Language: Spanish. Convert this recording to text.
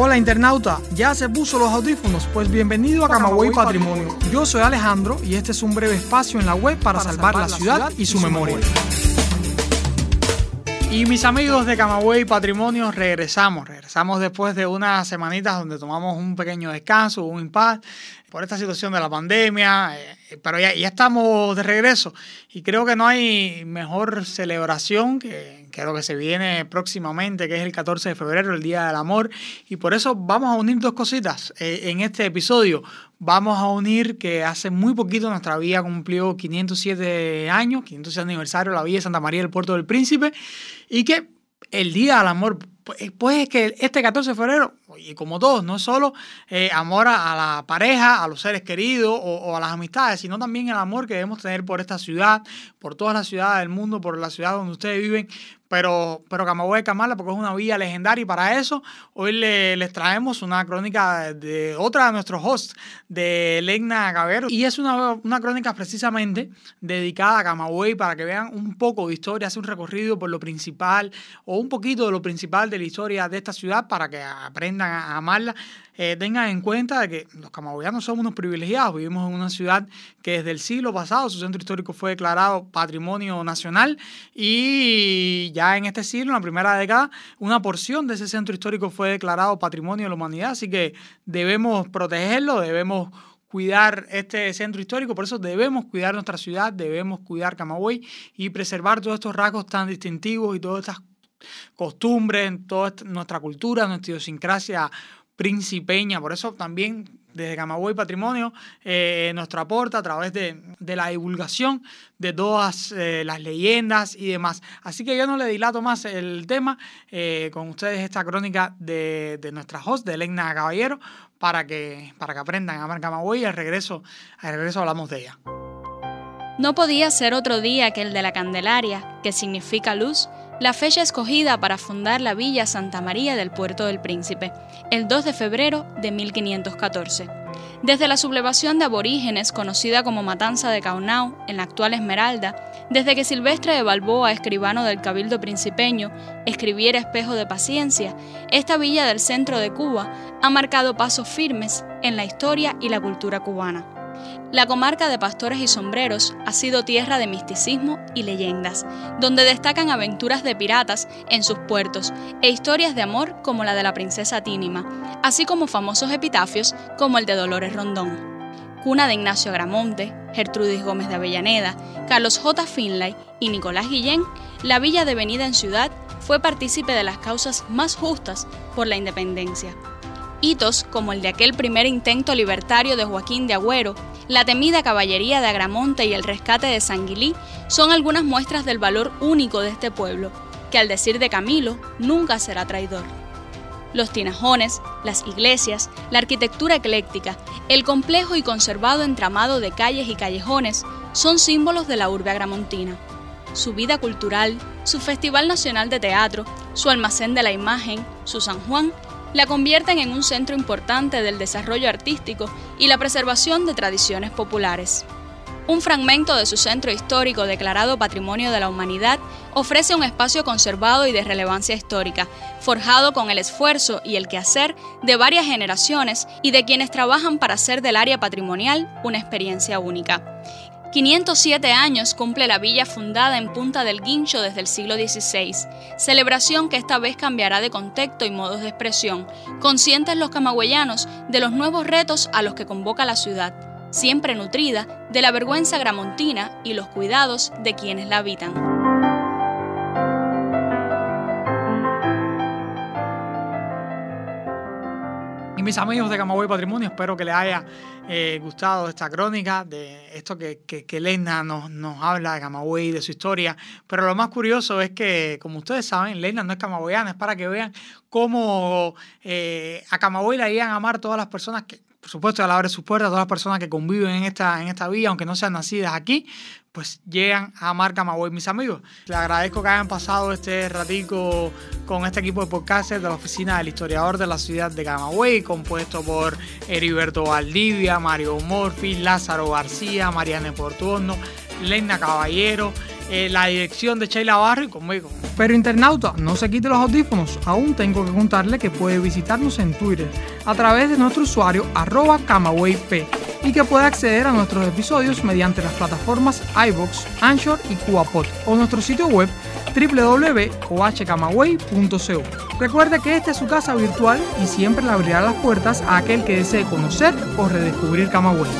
Hola internauta, ¿ya se puso los audífonos? Pues bienvenido a Camagüey Patrimonio. Yo soy Alejandro y este es un breve espacio en la web para, salvar, la ciudad y su memoria. Y mis amigos de Camagüey Patrimonio, regresamos. Regresamos después de unas semanitas donde tomamos un pequeño descanso, un impasse por esta situación de la pandemia, eh, pero ya, ya estamos de regreso y creo que no hay mejor celebración que, que, lo que se viene próximamente, que es el 14 de febrero, el Día del Amor, y por eso vamos a unir dos cositas eh, en este episodio. Vamos a unir que hace muy poquito nuestra vía cumplió 507 años, 507 aniversario, la vía de Santa María del Puerto del Príncipe, y que el Día del Amor pues, pues es que este 14 de febrero, y como todos, no es solo eh, amor a, la pareja, a los seres queridos o, a las amistades, sino también el amor que debemos tener por esta ciudad, por todas las ciudades del mundo, por la ciudad donde ustedes viven, pero, pero Camagüey de Camarla, porque es una vía legendaria y para eso hoy le, les traemos una crónica de otra de nuestros hosts, de Legna Cabero, y es una, una crónica precisamente dedicada a Camagüey para que vean un poco de historia, hace un recorrido por lo principal o un poquito de lo principal de la historia de esta ciudad para que aprendan a amarla eh, tengan en cuenta de que los camagüeyanos somos unos privilegiados. Vivimos en una ciudad que desde el siglo pasado su centro histórico fue declarado patrimonio nacional y en este siglo, en la primera década, una porción de ese centro histórico fue declarado patrimonio de la humanidad. Así que debemos protegerlo, debemos cuidar este centro histórico, por eso debemos cuidar nuestra ciudad, debemos cuidar Camagüey y preservar todos estos rasgos tan distintivos y todas estas costumbres, toda nuestra cultura, nuestra idiosincrasia principeña. Por eso también desde Camagüey Patrimonio eh, nuestro aporte a través de, de, la divulgación de todas eh, las leyendas y demás. Así que yo no le dilato más el tema eh, con ustedes esta crónica de, de nuestra host, de Elena Caballero, para que, para que aprendan a amar Camagüey y al regreso, al regreso hablamos de ella. No podía ser otro día que el de la Candelaria, que significa luz, la fecha escogida para fundar la Villa Santa María del Puerto del Príncipe, el 2 de febrero de 1514. Desde la sublevación de aborígenes, conocida como Matanza de Caunao, en la actual Esmeralda, desde que Silvestre de Balboa, escribano del Cabildo Principeño, escribiera Espejo de Paciencia, esta villa del centro de Cuba ha marcado pasos firmes en la historia y la cultura cubana. La comarca de Pastores y Sombreros ha sido tierra de misticismo y leyendas, donde destacan aventuras de piratas en sus puertos e historias de amor como la de la princesa Tínima, así como famosos epitafios como el de Dolores Rondón. Cuna de Ignacio Agramonte, Gertrudis Gómez de Avellaneda, Carlos J. Finlay y Nicolás Guillén, la villa devenida en ciudad fue partícipe de las causas más justas por la independencia. Hitos como el de aquel primer intento libertario de Joaquín de Agüero, la temida caballería de Agramonte y el rescate de Sanguilí son algunas muestras del valor único de este pueblo, que al decir de Camilo nunca será traidor. Los tinajones, las iglesias, la arquitectura ecléctica, el complejo y conservado entramado de calles y callejones son símbolos de la urbe agramontina. Su vida cultural, su Festival Nacional de Teatro, su almacén de la imagen, su San Juan la convierten en un centro importante del desarrollo artístico y la preservación de tradiciones populares. Un fragmento de su centro histórico declarado Patrimonio de la Humanidad ofrece un espacio conservado y de relevancia histórica, forjado con el esfuerzo y el quehacer de varias generaciones y de quienes trabajan para hacer del área patrimonial una experiencia única. 507 años cumple la villa fundada en Punta del Guincho desde el siglo XVI, celebración que esta vez cambiará de contexto y modos de expresión, conscientes los camagüeyanos de los nuevos retos a los que convoca la ciudad, siempre nutrida de la vergüenza gramontina y los cuidados de quienes la habitan. Y mis amigos de Camagüey Patrimonio, espero que les haya eh, gustado esta crónica de esto que, que, Lena nos, nos habla de Camagüey, de su historia. Pero lo más curioso es que, como ustedes saben, Lena no es camagüeyana, es para que vean cómo eh, a Camagüey la iban a amar todas las personas que, por supuesto, al abrir sus puertas, todas las personas que conviven en esta, en esta villa, aunque no sean nacidas aquí, pues llegan a Mar Camagüey, mis amigos. Les agradezco que hayan pasado este ratico con este equipo de podcast de la oficina del historiador de la ciudad de Camagüey, compuesto por Heriberto Valdivia, Mario Morfi, Lázaro García, Mariane Portuondo, Lena Caballero, eh, la dirección de Sheila Barrio y conmigo. Pero internauta, no se quite los audífonos, aún tengo que contarle que puede visitarnos en Twitter a través de nuestro usuario arroba camawayp y que puede acceder a nuestros episodios mediante las plataformas iBox, Anchor y CubaPod o nuestro sitio web www.ohcamaway.co. Recuerde que esta es su casa virtual y siempre le abrirá las puertas a aquel que desee conocer o redescubrir Camagüey.